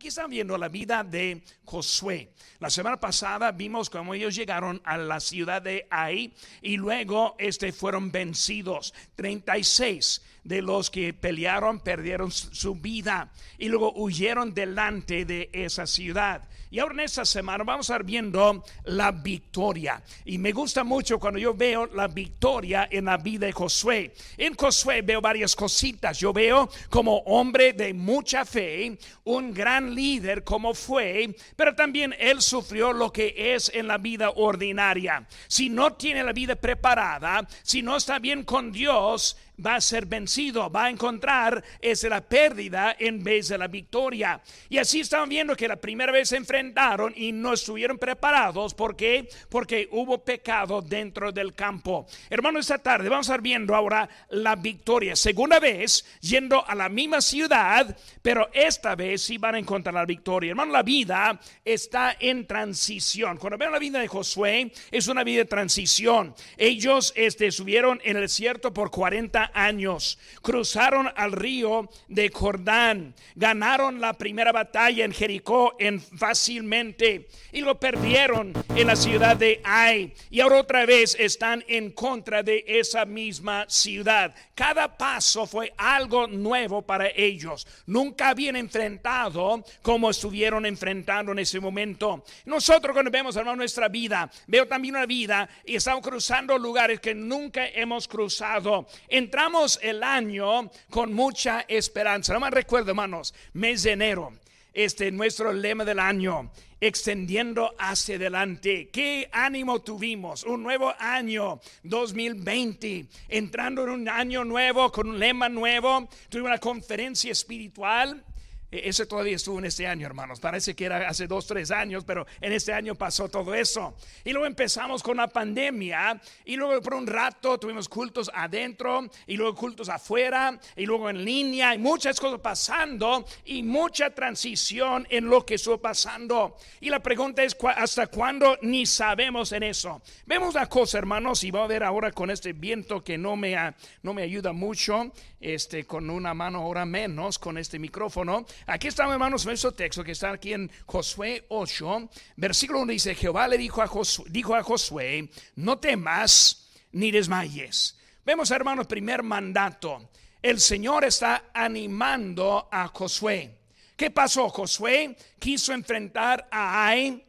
Aquí están viendo la vida de Josué. La semana pasada vimos cómo ellos llegaron a la ciudad de Ai y luego este, fueron vencidos. 36 de los que pelearon perdieron su vida y luego huyeron delante de esa ciudad. Y ahora en esta semana vamos a estar viendo la victoria. Y me gusta mucho cuando yo veo la victoria en la vida de Josué. En Josué veo varias cositas. Yo veo como hombre de mucha fe, un gran líder como fue, pero también él sufrió lo que es en la vida ordinaria. Si no tiene la vida preparada, si no está bien con Dios, va a ser vencido, va a encontrar es la pérdida en vez de la victoria. Y así estamos viendo que la primera vez se enfrentaron y no estuvieron preparados. ¿Por qué? Porque hubo pecado dentro del campo. Hermano, esta tarde vamos a estar viendo ahora la victoria. Segunda vez yendo a la misma ciudad, pero esta vez sí van a encontrar la victoria. Hermano, la vida está en transición. Cuando veo la vida de Josué, es una vida de transición. Ellos este, estuvieron en el desierto por 40 años. Cruzaron al río de Jordán. Ganaron la primera batalla en Jericó en fácilmente y lo perdieron en la ciudad de Ai. Y ahora otra vez están en contra de esa misma ciudad. Cada paso fue algo nuevo para ellos. Nunca habían enfrentado como estuvieron enfrentando en ese momento. Nosotros cuando vemos hermano nuestra vida, veo también una vida y estamos cruzando lugares que nunca hemos cruzado. Entramos el año con mucha esperanza. No me recuerdo, hermanos, mes de enero, este nuestro lema del año, extendiendo hacia adelante. ¿Qué ánimo tuvimos? Un nuevo año 2020, entrando en un año nuevo con un lema nuevo. Tuve una conferencia espiritual e-, ese todavía estuvo en este año, hermanos. Parece que era hace dos, tres años, pero en este año pasó todo eso. Y luego empezamos con la pandemia. Y luego por un rato tuvimos cultos adentro. Y luego cultos afuera. Y luego en línea. Y muchas cosas pasando. Y mucha transición en lo que estuvo pasando. Y la pregunta es: ¿hasta cuándo ni sabemos en eso? Vemos la cosa, hermanos. Y va a ver ahora con este viento que no me, no me ayuda mucho. Este, con una mano ahora menos con este micrófono. Aquí estamos, hermanos, nuestro texto que está aquí en Josué 8, versículo 1 dice, Jehová le dijo a, Josué, dijo a Josué, no temas ni desmayes. Vemos, hermanos, primer mandato. El Señor está animando a Josué. ¿Qué pasó? Josué quiso enfrentar a Ai,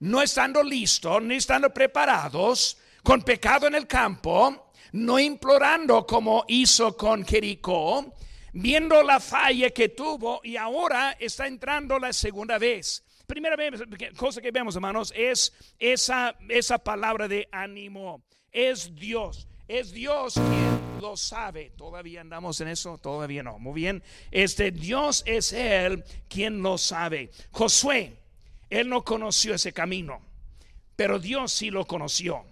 no estando listo, ni estando preparados, con pecado en el campo, no implorando como hizo con Jericó, viendo la falla que tuvo y ahora está entrando la segunda vez. Primera cosa que vemos, hermanos, es esa, esa palabra de ánimo. Es Dios. Es Dios quien lo sabe. Todavía andamos en eso, todavía no. Muy bien. Este Dios es él quien lo sabe. Josué, él no conoció ese camino, pero Dios sí lo conoció.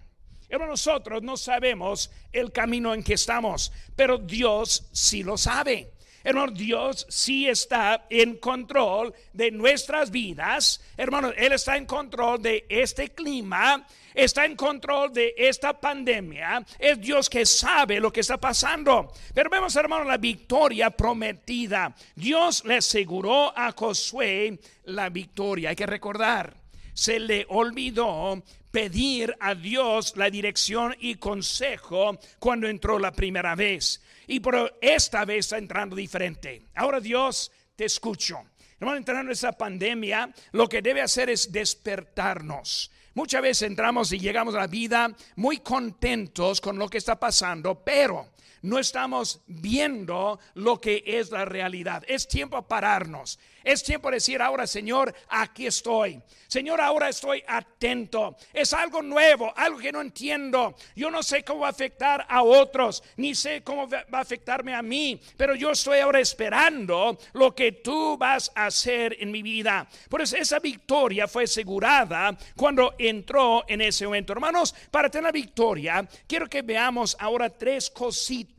Pero nosotros no sabemos el camino en que estamos, pero Dios sí lo sabe. Hermano, Dios sí está en control de nuestras vidas. Hermano, Él está en control de este clima, está en control de esta pandemia. Es Dios que sabe lo que está pasando. Pero vemos, hermano, la victoria prometida. Dios le aseguró a Josué la victoria. Hay que recordar, se le olvidó pedir a Dios la dirección y consejo cuando entró la primera vez. Y por esta vez está entrando diferente. Ahora Dios, te escucho. Hermano, entrando en esa pandemia, lo que debe hacer es despertarnos. Muchas veces entramos y llegamos a la vida muy contentos con lo que está pasando, pero no estamos viendo lo que es la realidad. Es tiempo a pararnos. Es tiempo de decir ahora, Señor, aquí estoy. Señor, ahora estoy atento. Es algo nuevo, algo que no entiendo. Yo no sé cómo va a afectar a otros, ni sé cómo va a afectarme a mí, pero yo estoy ahora esperando lo que tú vas a hacer en mi vida. Por eso esa victoria fue asegurada cuando entró en ese momento. Hermanos, para tener la victoria, quiero que veamos ahora tres cositas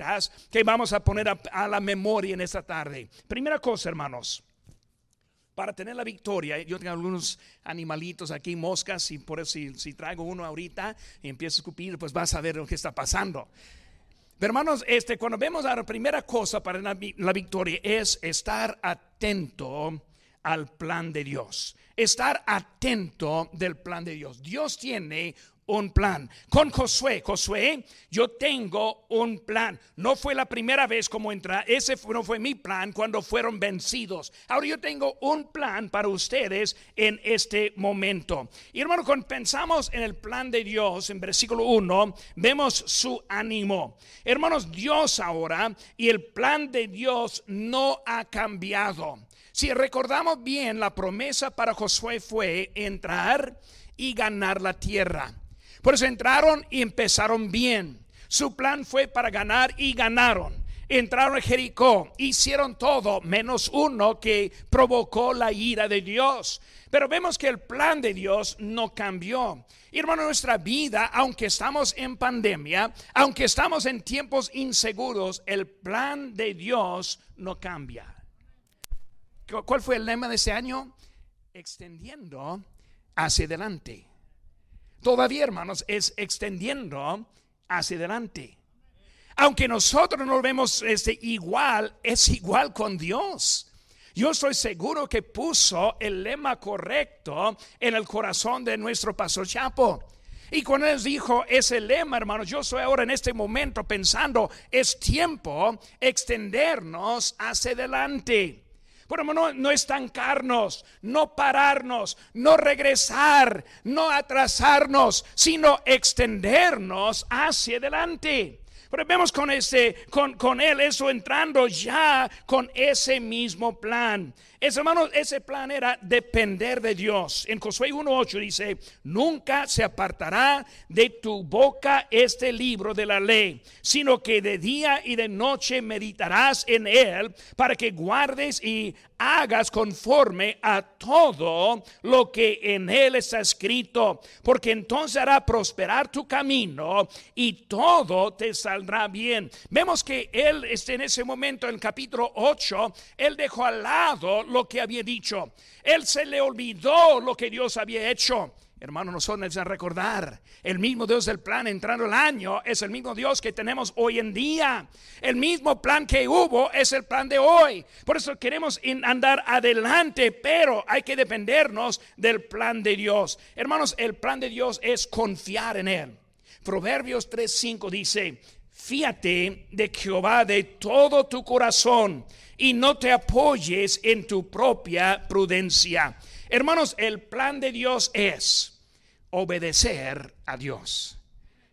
que vamos a poner a, la memoria en esta tarde. Primera cosa, hermanos para tener la victoria. Yo tengo algunos animalitos aquí, moscas, y por eso si, traigo uno ahorita y empiezo a escupir, pues vas a ver lo que está pasando. Pero hermanos, este, cuando vemos la primera cosa para la, la victoria es estar atento al plan de Dios. Estar atento del plan de Dios. Dios tiene un plan. Con Josué, Josué, yo tengo un plan. No fue la primera vez como entra, ese no fue mi plan cuando fueron vencidos. Ahora yo tengo un plan para ustedes en este momento. Y hermano, cuando pensamos en el plan de Dios, en versículo 1, vemos su ánimo. Hermanos, Dios ahora y el plan de Dios no ha cambiado. Si recordamos bien, la promesa para Josué fue entrar y ganar la tierra. Por eso entraron y empezaron bien. Su plan fue para ganar y ganaron. Entraron a Jericó, hicieron todo menos uno que provocó la ira de Dios. Pero vemos que el plan de Dios no cambió. Hermano, nuestra vida, aunque estamos en pandemia, aunque estamos en tiempos inseguros, el plan de Dios no cambia. ¿Cuál fue el lema de ese año? Extendiendo hacia adelante. Todavía, hermanos, es extendiendo hacia adelante. Aunque nosotros no vemos este, igual, es igual con Dios. Yo estoy seguro que puso el lema correcto en el corazón de nuestro pastor Chapo. Y cuando él dijo ese lema, hermanos, yo estoy ahora en este momento pensando, es tiempo extendernos hacia adelante. Pero no, no estancarnos, no pararnos, no regresar, no atrasarnos, sino extendernos hacia adelante. Pero vemos con, ese, con, con él eso entrando ya con ese mismo plan. Ese, hermano, ese plan era depender de Dios. En Josué 1.8 dice, nunca se apartará de tu boca este libro de la ley, sino que de día y de noche meditarás en él para que guardes y hagas conforme a todo lo que en él está escrito, porque entonces hará prosperar tu camino y todo te saldrá bien. Vemos que él está en ese momento, en el capítulo 8, él dejó al lado lo que había dicho. Él se le olvidó lo que Dios había hecho. Hermano, nosotros necesitamos recordar, el mismo Dios del plan entrando el año es el mismo Dios que tenemos hoy en día. El mismo plan que hubo es el plan de hoy. Por eso queremos andar adelante, pero hay que dependernos del plan de Dios. Hermanos, el plan de Dios es confiar en Él. Proverbios 3:5 dice, fíate de Jehová de todo tu corazón y no te apoyes en tu propia prudencia. Hermanos, el plan de Dios es obedecer a Dios.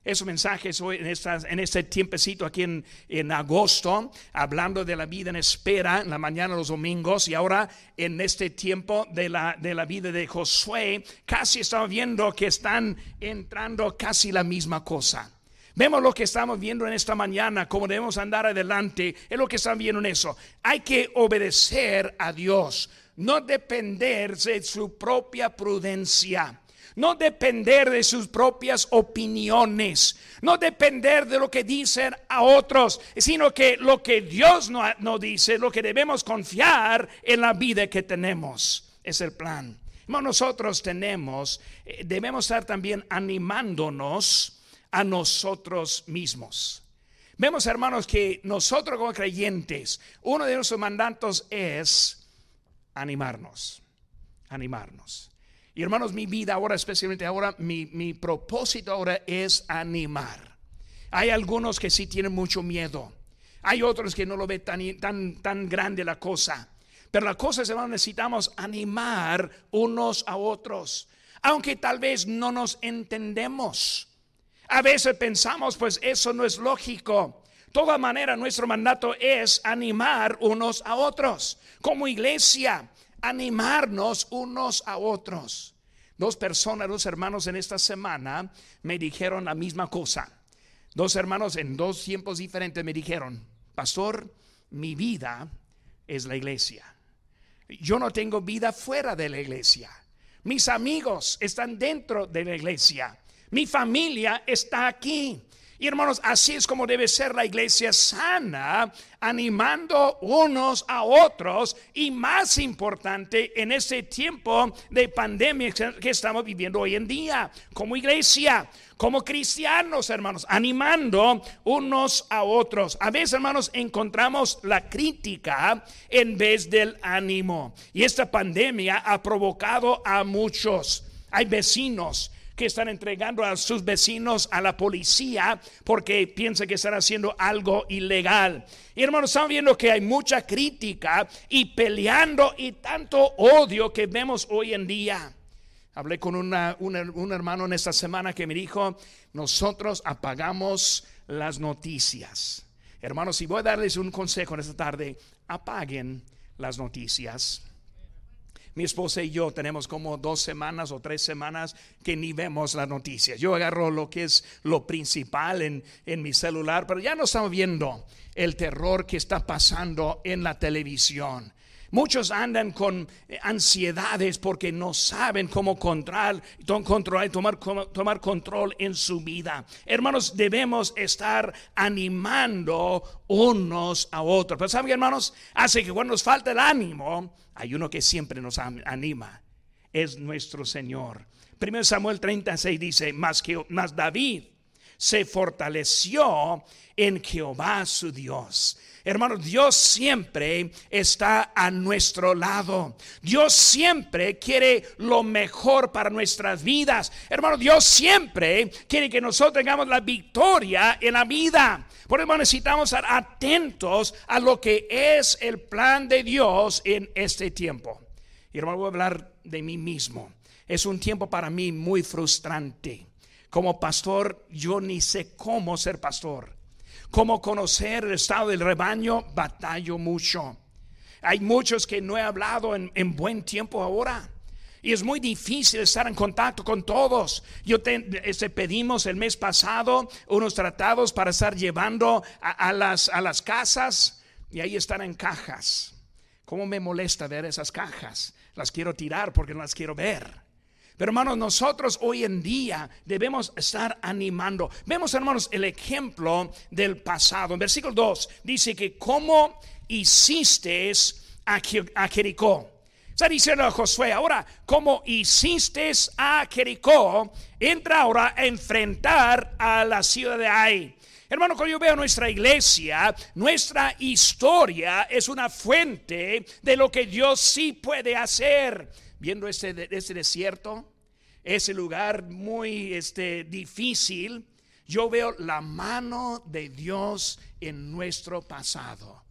Esos mensajes hoy en, en este tiempecito aquí en, en, agosto, hablando de la vida en espera en la mañana los domingos y ahora en este tiempo de la, de la vida de Josué, casi estamos viendo que están entrando casi la misma cosa. Vemos lo que estamos viendo en esta mañana, cómo debemos andar adelante, es lo que están viendo en eso. Hay que obedecer a Dios, no depender de su propia prudencia. No depender de sus propias opiniones, no depender de lo que dicen a otros, sino que lo que Dios nos no dice, lo que debemos confiar en la vida que tenemos, es el plan. Nosotros tenemos, eh, debemos estar también animándonos a nosotros mismos. Vemos, hermanos, que nosotros como creyentes, uno de nuestros mandatos es animarnos, animarnos. Y hermanos, mi vida ahora, especialmente ahora, mi, mi propósito ahora es animar. Hay algunos que sí tienen mucho miedo. Hay otros que no lo ven tan, tan, tan grande la cosa. Pero la cosa es, hermanos, necesitamos animar unos a otros. Aunque tal vez no nos entendemos. A veces pensamos, pues eso no es lógico. toda manera, nuestro mandato es animar unos a otros. Como iglesia, animarnos unos a otros. Dos personas, dos hermanos en esta semana me dijeron la misma cosa. Dos hermanos en dos tiempos diferentes me dijeron, pastor, mi vida es la iglesia. Yo no tengo vida fuera de la iglesia. Mis amigos están dentro de la iglesia. Mi familia está aquí. Y hermanos, así es como debe ser la iglesia sana, animando unos a otros y más importante en este tiempo de pandemia que estamos viviendo hoy en día, como iglesia, como cristianos, hermanos, animando unos a otros. A veces, hermanos, encontramos la crítica en vez del ánimo. Y esta pandemia ha provocado a muchos. Hay vecinos que están entregando a sus vecinos a la policía porque piensan que están haciendo algo ilegal. Y hermanos, estamos viendo que hay mucha crítica y peleando y tanto odio que vemos hoy en día. Hablé con un hermano en esta semana que me dijo, nosotros apagamos las noticias. Hermanos, si voy a darles un consejo en esta tarde, apaguen las noticias. Mi esposa y yo tenemos como dos semanas o tres semanas que ni vemos las noticias. Yo agarro lo que es lo principal en, en mi celular, pero ya no estamos viendo el terror que está pasando en la televisión. Muchos andan con eh, ansiedades porque no saben cómo controlar, controlar tomar, tomar control en su vida. Hermanos, debemos estar animando unos a otros. Pero saben, hermanos, hace que cuando nos falta el ánimo, hay uno que siempre nos anima. Es nuestro Señor. Primero Samuel 36 dice, más, que, más David se fortaleció en Jehová su Dios Hermanos, Dios siempre está a nuestro lado. Dios siempre quiere lo mejor para nuestras vidas. Hermanos, Dios siempre quiere que nosotros tengamos la victoria en la vida. Por eso necesitamos estar atentos a lo que es el plan de Dios en este tiempo. Y hermano, voy a hablar de mí mismo. Es un tiempo para mí muy frustrante. Como pastor, yo ni sé cómo ser pastor. Cómo conocer el estado del rebaño, batallo mucho. Hay muchos que no he hablado en, buen tiempo ahora. Y es muy difícil estar en contacto con todos. Yo te, este, pedimos el mes pasado unos tratados para estar llevando a, las, a las casas y ahí están en cajas. ¿Cómo me molesta ver esas cajas? Las quiero tirar porque no las quiero ver. Pero hermanos, nosotros hoy en día debemos estar animando. Vemos, hermanos, el ejemplo del pasado. En versículo 2 dice que cómo hiciste a Jericó. Está diciendo a Josué, ahora, como hiciste a Jericó, entra ahora a enfrentar a la ciudad de Ai. Hermano, cuando yo veo nuestra iglesia, nuestra historia es una fuente de lo que Dios sí puede hacer. Viendo ese, ese desierto, ese lugar muy este, difícil, yo veo la mano de Dios en nuestro pasado.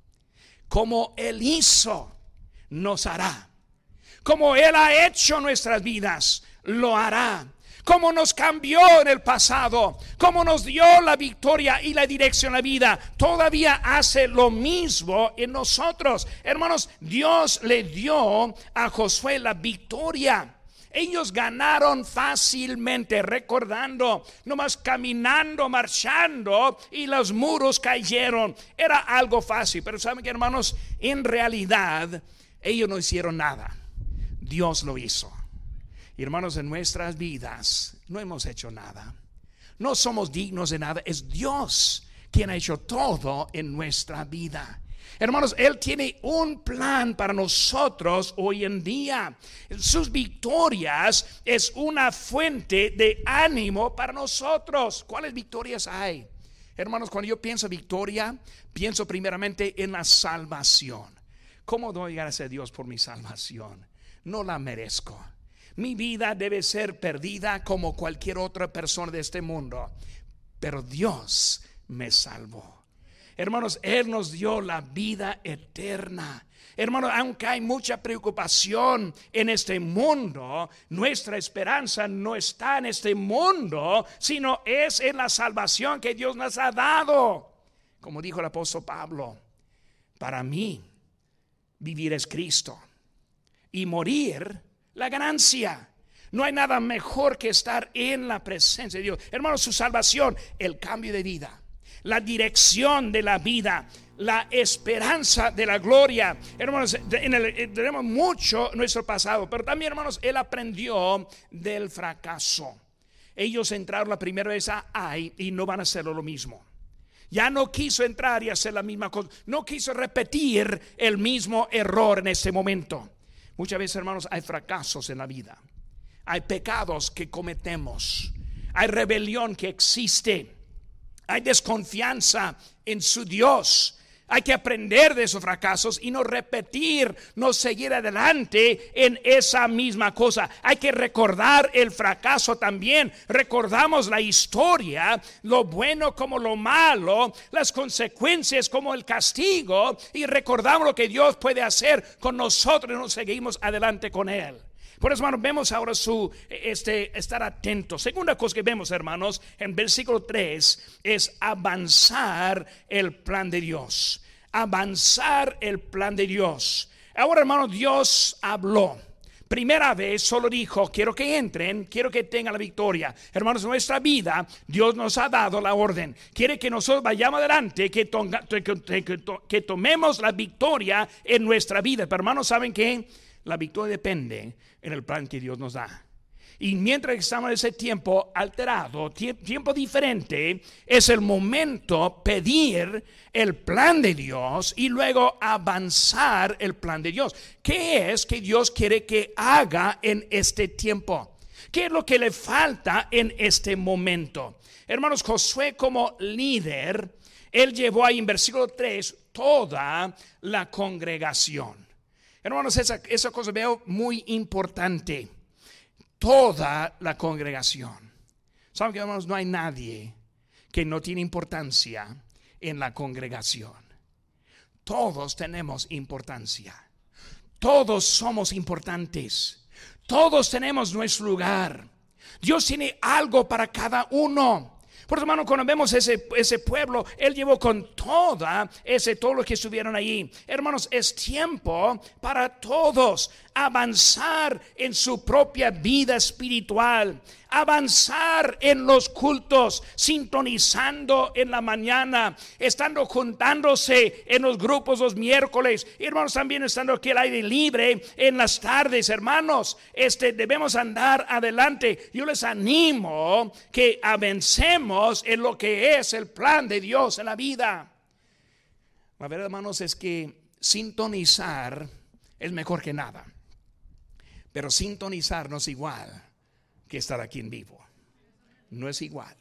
Como Él hizo, nos hará. Como Él ha hecho nuestras vidas, lo hará. Como nos cambió en el pasado, como nos dio la victoria y la dirección a la vida, todavía hace lo mismo en nosotros. Hermanos, Dios le dio a Josué la victoria ellos ganaron fácilmente, recordando, nomás caminando, marchando y los muros cayeron. Era algo fácil, pero saben que hermanos, en realidad ellos no hicieron nada. Dios lo hizo. Hermanos, en nuestras vidas no hemos hecho nada. No somos dignos de nada. Es Dios quien ha hecho todo en nuestra vida. Hermanos, Él tiene un plan para nosotros hoy en día. Sus victorias es una fuente de ánimo para nosotros. ¿Cuáles victorias hay? Hermanos, cuando yo pienso victoria, pienso primeramente en la salvación. ¿Cómo doy gracias a Dios por mi salvación? No la merezco. Mi vida debe ser perdida como cualquier otra persona de este mundo, pero Dios me salvó. Hermanos, Él nos dio la vida eterna. Hermanos, aunque hay mucha preocupación en este mundo, nuestra esperanza no está en este mundo, sino es en la salvación que Dios nos ha dado. Como dijo el apóstol Pablo, para mí vivir es Cristo y morir la ganancia. No hay nada mejor que estar en la presencia de Dios. Hermanos, su salvación, el cambio de vida la dirección de la vida, la esperanza de la gloria. Hermanos, eh, tenemos mucho nuestro pasado, pero también, hermanos, él aprendió del fracaso. ellos entraron la primera vez a Ai y no van a hacerlo lo mismo. Ya no quiso entrar y hacer la misma cosa. No quiso repetir el mismo error en ese momento. Muchas veces, hermanos, hay fracasos en la vida. Hay pecados que cometemos. Hay rebelión que existe. Hay desconfianza en su Dios. Hay que aprender de esos fracasos y no repetir, no seguir adelante en esa misma cosa. Hay que recordar el fracaso también. Recordamos la historia, lo bueno como lo malo, las consecuencias como el castigo y recordamos lo que Dios puede hacer con nosotros y nos seguimos adelante con Él. Por eso, hermanos, vemos ahora su este, estar atentos. Segunda cosa que vemos, hermanos, en versículo 3 es avanzar el plan de Dios. Avanzar el plan de Dios. Ahora, hermanos, Dios habló. Primera vez solo dijo, quiero que entren, quiero que tengan la victoria. Hermanos, nuestra vida Dios nos ha dado la orden. Quiere que nosotros vayamos adelante, que, que tomemos la victoria en nuestra vida. Pero hermanos, ¿saben qué? La victoria depende en el plan que Dios nos da. Y mientras estamos en ese tiempo alterado, tiempo diferente, es el momento pedir el plan de Dios y luego avanzar el plan de Dios. ¿Qué es que Dios quiere que haga en este tiempo? ¿Qué es lo que le falta en este momento? Hermanos, Josué como líder, él llevó ahí en versículo 3 toda la congregación. Hermanos, esa, esa cosa veo muy importante. Toda la congregación. ¿Saben que, hermanos? No hay nadie que no tiene importancia en la congregación. Todos tenemos importancia. Todos somos importantes. Todos tenemos nuestro lugar. Dios tiene algo para cada uno. Por hermano, cuando vemos ese, ese pueblo, Él llevó con toda ese, todo lo que estuvieron allí. Hermanos, es tiempo para todos avanzar en su propia vida espiritual, avanzar en los cultos, sintonizando en la mañana, estando juntándose en los grupos los miércoles, hermanos, también estando aquí al aire libre en las tardes, hermanos, este debemos andar adelante. Yo les animo que avancemos en lo que es el plan de Dios en la vida. La verdad, hermanos, es que sintonizar es mejor que nada. Pero sintonizarnos igual que estar aquí en vivo. No es igual.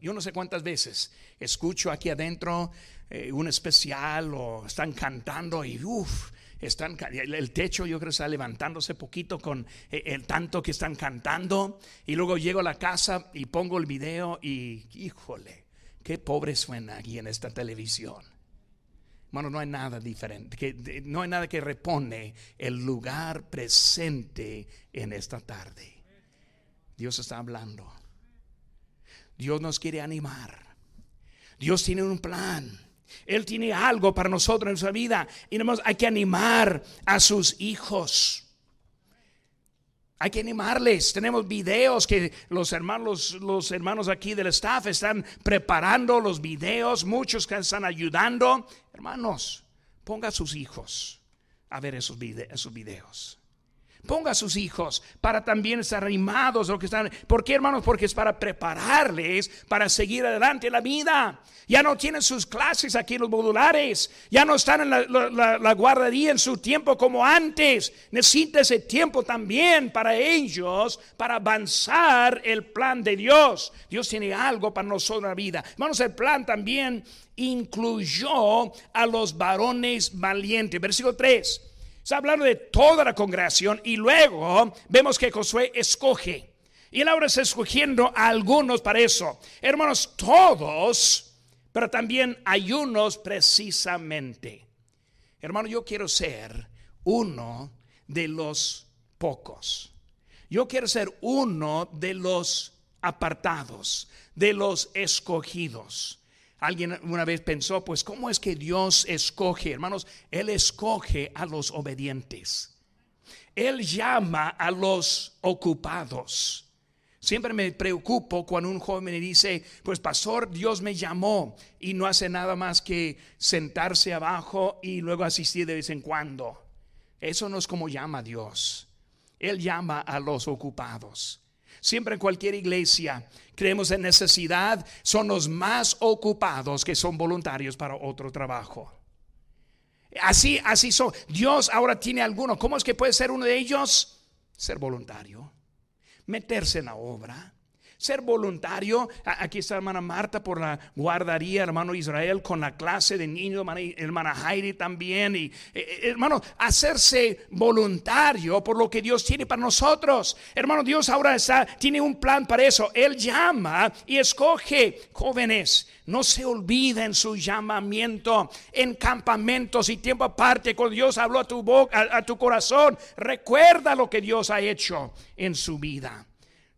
yo no sé cuántas veces escucho aquí adentro eh, un especial o están cantando y uff, están, el techo yo creo está levantándose poquito con eh, el tanto que están cantando y luego llego a la casa y pongo el video y híjole, qué pobre suena aquí en esta televisión. Bueno, no hay nada diferente, no hay nada que repone el lugar presente en esta tarde. Dios está hablando. Dios nos quiere animar. Dios tiene un plan. Él tiene algo para nosotros en nuestra vida. Y hay que animar a sus hijos. Hay que animarles. Tenemos videos que los hermanos, los hermanos aquí del staff están preparando los videos, muchos que están ayudando. Hermanos, ponga a sus hijos a ver esos videos. Ponga a sus hijos para también estar animados lo que están. ¿Por qué, hermanos? Porque es para prepararles para seguir adelante en la vida. Ya no tienen sus clases aquí en los modulares. Ya no están en la, guardería en su tiempo como antes. Necesita ese tiempo también para ellos, para avanzar el plan de Dios. Dios tiene algo para nosotros en la vida. Hermanos, el plan también incluyó a los varones valientes. Versículo 3. Está hablando de toda la congregación y luego vemos que Josué escoge. Y él ahora está escogiendo a algunos para eso. Hermanos, todos, pero también hay unos precisamente. Hermano, yo quiero ser uno de los pocos. Yo quiero ser uno de los apartados, de los escogidos. Alguien una vez pensó, pues, ¿cómo es que Dios escoge? Hermanos, Él escoge a los obedientes. Él llama a los ocupados. Siempre me preocupo cuando un joven me dice, pues pastor, Dios me llamó y no hace nada más que sentarse abajo y luego asistir de vez en cuando. Eso no es como llama Dios. Él llama a los ocupados. Siempre en cualquier iglesia creemos en necesidad, son los más ocupados que son voluntarios para otro trabajo. Así, así son. Dios ahora tiene alguno. ¿Cómo es que puede ser uno de ellos? Ser voluntario, meterse en la obra, ser voluntario. Aquí está hermana Marta por la guardaría, hermano Israel con la clase de niños, hermana, Heidi también. Y eh, eh, hermano, hacerse voluntario por lo que Dios tiene para nosotros. Hermano, Dios ahora está, tiene un plan para eso. Él llama y escoge jóvenes. No se olviden su llamamiento en campamentos y tiempo aparte. Cuando Dios habló a tu boca, a tu corazón, recuerda lo que Dios ha hecho en su vida.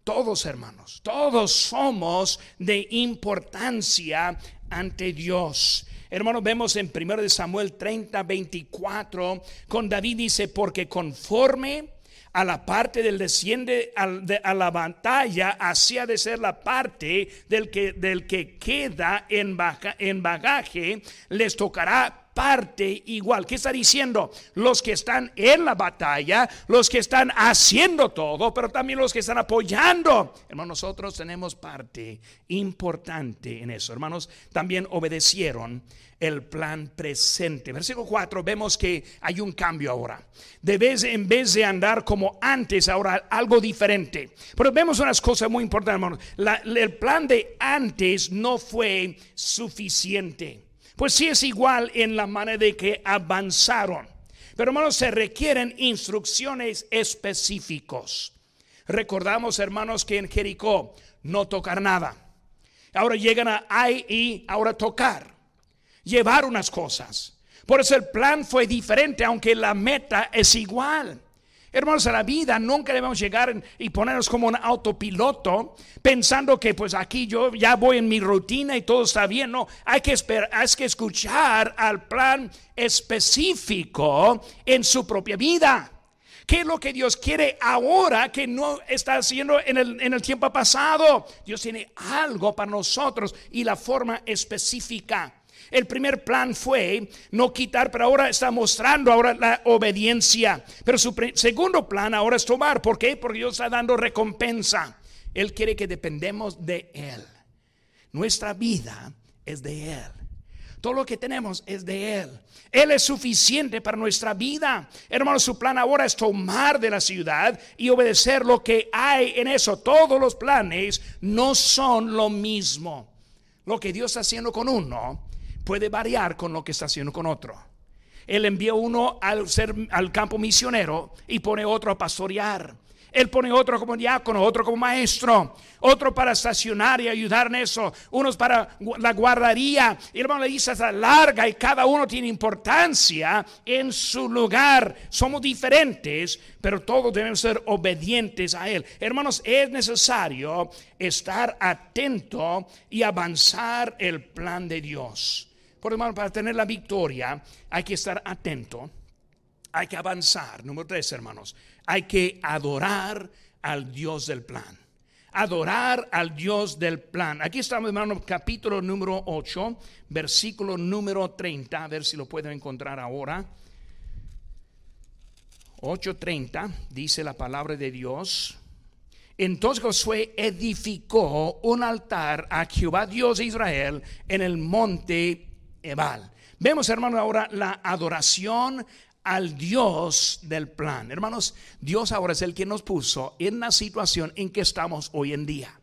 Todos hermanos, todos somos de importancia ante Dios. Hermanos, vemos en 1 Samuel 30, 24, con David dice, porque conforme a la parte del desciende a la batalla, hacia de ser la parte del que, del que queda en, en bagaje, les tocará parte igual. ¿Qué está diciendo? Los que están en la batalla, los que están haciendo todo, pero también los que están apoyando. Hermanos, nosotros tenemos parte importante en eso. Hermanos, también obedecieron el plan presente. Versículo 4, vemos que hay un cambio ahora. De vez, en vez de andar como antes, ahora algo diferente. Pero vemos unas cosas muy importantes, hermanos. el plan de antes no fue suficiente. Pues sí es igual en la manera de que avanzaron. Pero hermanos, se requieren instrucciones específicos. Recordamos, hermanos, que en Jericó no tocar nada. Ahora llegan a ahí y ahora tocar, llevar unas cosas. Por eso el plan fue diferente, aunque la meta es igual. Hermanos, a la vida nunca debemos llegar y ponernos como un autopiloto pensando que pues aquí yo ya voy en mi rutina y todo está bien. No, hay que esperar, hay que escuchar al plan específico en su propia vida. ¿Qué es lo que Dios quiere ahora que no está haciendo en el, en el tiempo pasado? Dios tiene algo para nosotros y la forma específica. El primer plan fue no quitar, pero ahora está mostrando ahora la obediencia. Pero su segundo plan ahora es tomar. ¿Por qué? Porque Dios está dando recompensa. Él quiere que dependemos de Él. Nuestra vida es de Él. Todo lo que tenemos es de Él. Él es suficiente para nuestra vida. Hermano, su plan ahora es tomar de la ciudad y obedecer lo que hay en eso. Todos los planes no son lo mismo. Lo que Dios está haciendo con uno puede variar con lo que está haciendo con otro. Él envía uno al, ser, al campo misionero y pone otro a pastorear. Él pone otro como diácono, otro como maestro, otro para estacionar y ayudar en eso, unos para la guardaría. Y hermano, la lista está larga y cada uno tiene importancia en su lugar. Somos diferentes, pero todos debemos ser obedientes a Él. Hermanos, es necesario estar atento y avanzar el plan de Dios. Por hermano, para tener la victoria hay que estar atento, hay que avanzar. Número tres, hermanos, hay que adorar al Dios del plan. Adorar al Dios del plan. Aquí estamos, hermano, capítulo número 8, versículo número 30. A ver si lo puedo encontrar ahora. 8:30 dice la palabra de Dios. Entonces Josué edificó un altar a Jehová Dios de Israel en el monte Ebal. Vemos, hermano, ahora la adoración al Dios del plan. Hermanos, Dios ahora es el que nos puso en la situación en que estamos hoy en día.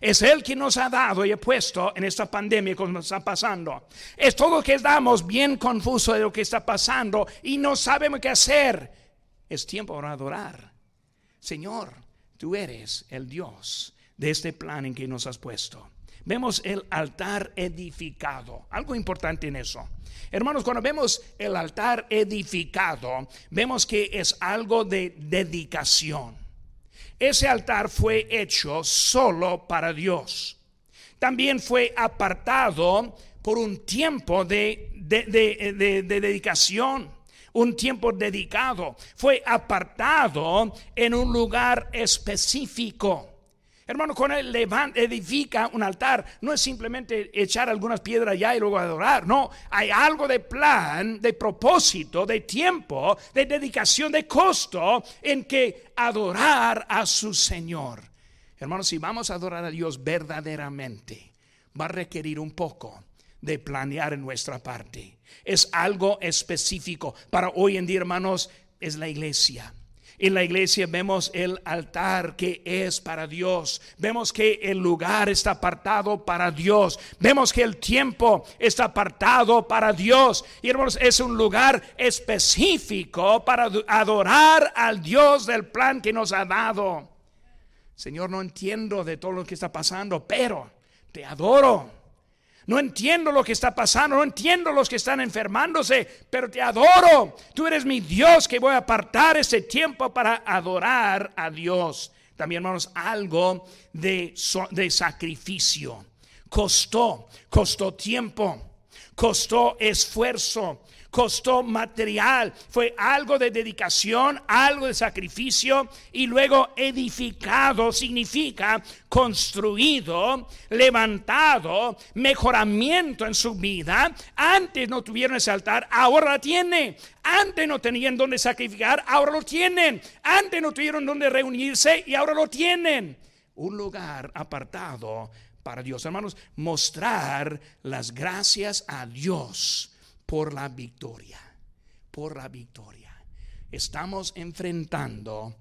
Es Él quien nos ha dado y ha puesto en esta pandemia que nos está pasando. Es todo que estamos bien confuso de lo que está pasando y no sabemos qué hacer. Es tiempo para adorar. Señor, tú eres el Dios de este plan en que nos has puesto vemos el altar edificado. Algo importante en eso. Hermanos, cuando vemos el altar edificado, vemos que es algo de dedicación. Ese altar fue hecho solo para Dios. También fue apartado por un tiempo de, de dedicación un tiempo dedicado, fue apartado en un lugar específico. Hermano, cuando él levanta, edifica un altar, no es simplemente echar algunas piedras allá y luego adorar. No, hay algo de plan, de propósito, de tiempo, de dedicación, de costo en que adorar a su Señor. Hermanos, si vamos a adorar a Dios verdaderamente, va a requerir un poco de planear en nuestra parte. Es algo específico. Para hoy en día, hermanos, es la iglesia. En la iglesia vemos el altar que es para Dios. Vemos que el lugar está apartado para Dios. Vemos que el tiempo está apartado para Dios. Y hermanos, es un lugar específico para adorar al Dios del plan que nos ha dado. Señor, no entiendo de todo lo que está pasando, pero te adoro. No entiendo lo que está pasando, no entiendo los que están enfermándose, pero te adoro. Tú eres mi Dios que voy a apartar ese tiempo para adorar a Dios. También, hermanos, algo de, de sacrificio. Costó, costó tiempo, costó esfuerzo, costó material, fue algo de dedicación, algo de sacrificio y luego edificado significa construido, levantado, mejoramiento en su vida. Antes no tuvieron ese altar, ahora tiene. Antes no tenían donde sacrificar, ahora lo tienen. Antes no tuvieron donde reunirse y ahora lo tienen. Un lugar apartado para Dios. Hermanos, mostrar las gracias a Dios por la victoria, por la victoria. Estamos enfrentando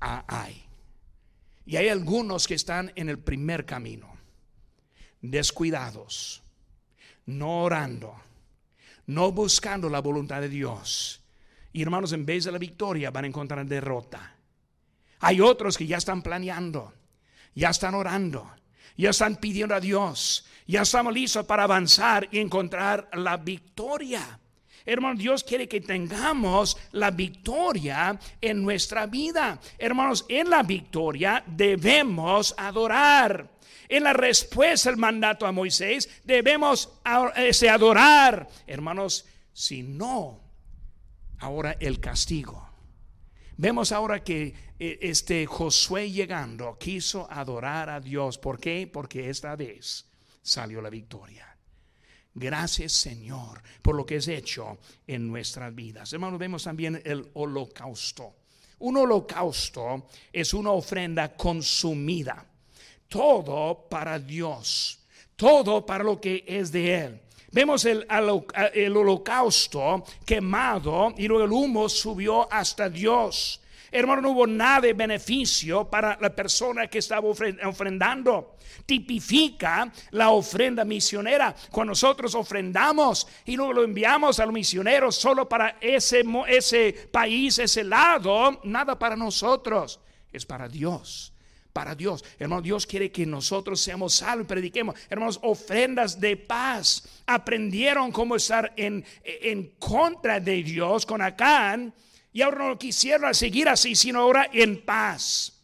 a Ai. Y hay algunos que están en el primer camino, descuidados, no orando, no buscando la voluntad de Dios. Y hermanos, en vez de la victoria van a encontrar derrota. Hay otros que ya están planeando, ya están orando, ya están pidiendo a Dios, ya estamos listos para avanzar y encontrar la victoria. Hermanos, Dios quiere que tengamos la victoria en nuestra vida. Hermanos, en la victoria debemos adorar. En la respuesta al mandato a Moisés debemos adorar. Hermanos, si no, ahora el castigo. Vemos ahora que eh, este Josué llegando quiso adorar a Dios. ¿Por qué? Porque esta vez salió la victoria. Gracias Señor por lo que has hecho en nuestras vidas. Hermanos, vemos también el holocausto. Un holocausto es una ofrenda consumida. Todo para Dios. Todo para lo que es de Él. Vemos el, holocausto quemado y luego el humo subió hasta Dios. Hermano, no hubo nada de beneficio para la persona que estaba ofrendando. Tipifica la ofrenda misionera. Cuando nosotros ofrendamos y luego lo enviamos a los misioneros solo para ese, ese país, ese lado, nada para nosotros, es para Dios para Dios. Hermano, Dios quiere que nosotros seamos salvos prediquemos. Hermanos, ofrendas de paz. Aprendieron cómo estar en, en contra de Dios con Acán y ahora no quisiera seguir así, sino ahora en paz.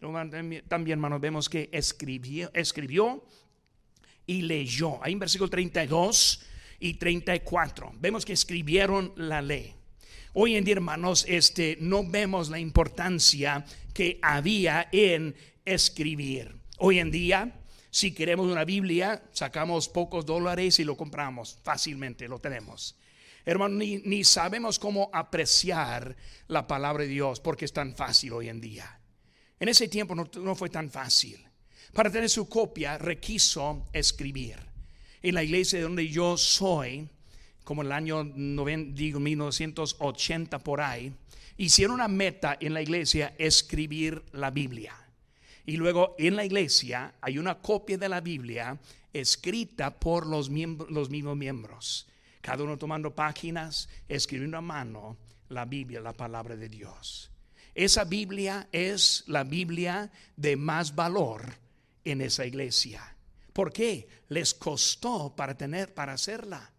También, hermanos, vemos que escribió, escribió y leyó. Ahí en versículo 32 y 34. Vemos que escribieron la ley. Hoy en día, hermanos, este, no vemos la importancia que había en escribir. Hoy en día, si queremos una Biblia, sacamos pocos dólares y lo compramos fácilmente, lo tenemos. Hermano, ni, sabemos cómo apreciar la palabra de Dios porque es tan fácil hoy en día. En ese tiempo no, fue tan fácil. Para tener su copia requiso escribir. En la iglesia donde yo soy, como el año digo, 1980 por ahí, hicieron una meta en la iglesia escribir la Biblia. Y luego en la iglesia hay una copia de la Biblia escrita por los, los mismos miembros cada uno tomando páginas, escribiendo a mano la Biblia, la palabra de Dios. Esa Biblia es la Biblia de más valor en esa iglesia. ¿Por qué? Les costó para tener, para hacerla.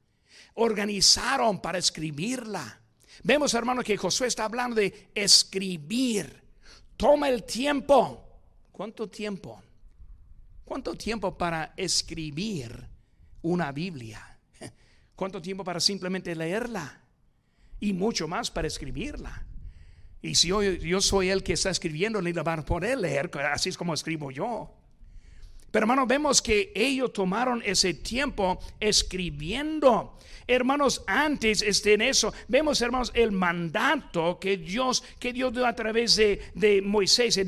Organizaron para escribirla. Vemos, hermano, que Josué está hablando de escribir. Toma el tiempo. ¿Cuánto tiempo? ¿Cuánto tiempo para escribir una Biblia? ¿Cuánto tiempo para simplemente leerla? Y mucho más para escribirla. Y si yo, yo soy el que está escribiendo, ni la van a poder leer, así es como escribo yo. Pero hermanos, vemos que ellos tomaron ese tiempo escribiendo. Hermanos, antes este, en eso, vemos, hermanos, el mandato que Dios, que Dios dio a través de, de Moisés. En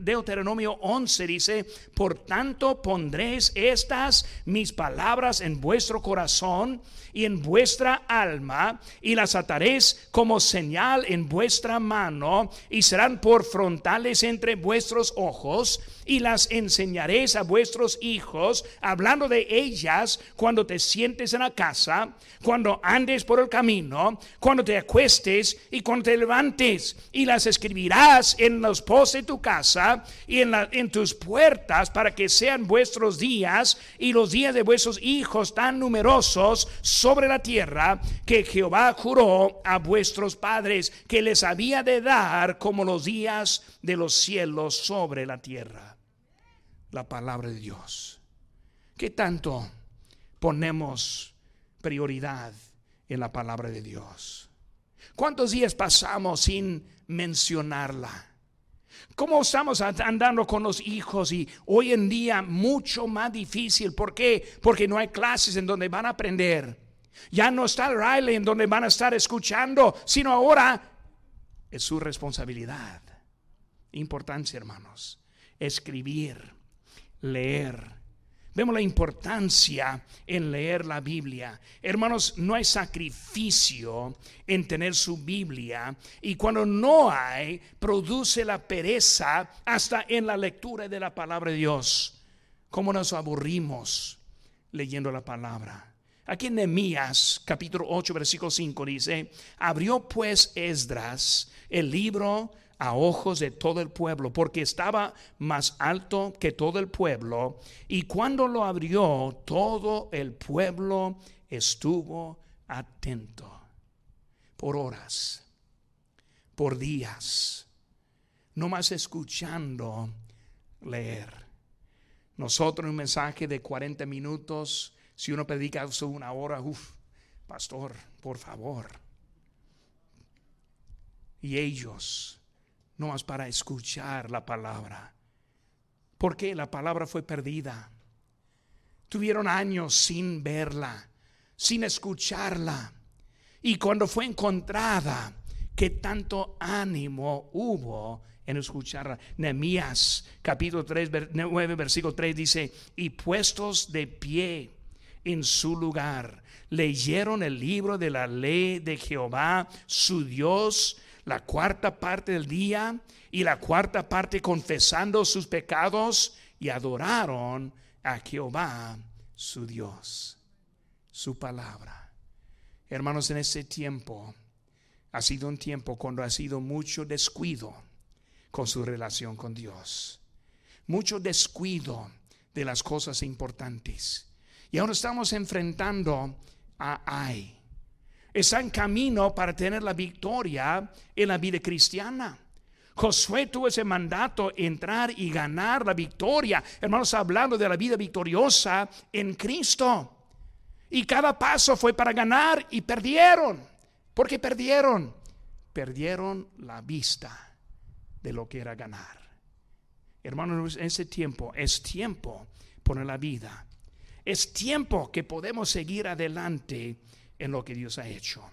Deuteronomio 11 dice, por tanto pondréis estas mis palabras en vuestro corazón y en vuestra alma, y las ataréis como señal en vuestra mano, y serán por frontales entre vuestros ojos, y las enseñaréis a vuestros hijos, hablando de ellas cuando te sientes en la casa, cuando andes por el camino, cuando te acuestes y cuando te levantes, y las escribirás en los postes de tu casa y en, tus puertas para que sean vuestros días y los días de vuestros hijos tan numerosos sobre la tierra que Jehová juró a vuestros padres que les había de dar como los días de los cielos sobre la tierra. La palabra de Dios. ¿Qué tanto ponemos prioridad en la palabra de Dios? ¿Cuántos días pasamos sin mencionarla? ¿Cómo estamos andando con los hijos? Y hoy en día mucho más difícil. ¿Por qué? Porque no hay clases en donde van a aprender. Ya no está el Riley en donde van a estar escuchando, sino ahora es su responsabilidad. Importancia, hermanos. Escribir, leer. Vemos la importancia en leer la Biblia. Hermanos, no hay sacrificio en tener su Biblia y cuando no hay, produce la pereza hasta en la lectura de la palabra de Dios. ¿Cómo nos aburrimos leyendo la palabra? Aquí en Nehemías capítulo 8 versículo 5 dice, abrió pues Esdras el libro a ojos de todo el pueblo, porque estaba más alto que todo el pueblo, y cuando lo abrió, todo el pueblo estuvo atento por horas, por días, no más escuchando leer. Nosotros un mensaje de 40 minutos si uno predica una hora, uff, pastor, por favor. Y ellos, no más para escuchar la palabra. Porque la palabra fue perdida. Tuvieron años sin verla, sin escucharla. Y cuando fue encontrada, que tanto ánimo hubo en escucharla. Nehemías capítulo 3, 9, versículo 3 dice, y puestos de pie en su lugar. Leyeron el libro de la ley de Jehová, su Dios, la cuarta parte del día y la cuarta parte confesando sus pecados y adoraron a Jehová, su Dios, su palabra. Hermanos, en ese tiempo ha sido un tiempo cuando ha sido mucho descuido con su relación con Dios, mucho descuido de las cosas importantes. Y ahora estamos enfrentando a Ai. Está en camino para tener la victoria en la vida cristiana. Josué tuvo ese mandato, entrar y ganar la victoria. Hermanos, hablando de la vida victoriosa en Cristo. Y cada paso fue para ganar y perdieron. ¿Por qué perdieron? Perdieron la vista de lo que era ganar. Hermanos, en ese tiempo es tiempo poner la vida es tiempo que podemos seguir adelante en lo que Dios ha hecho.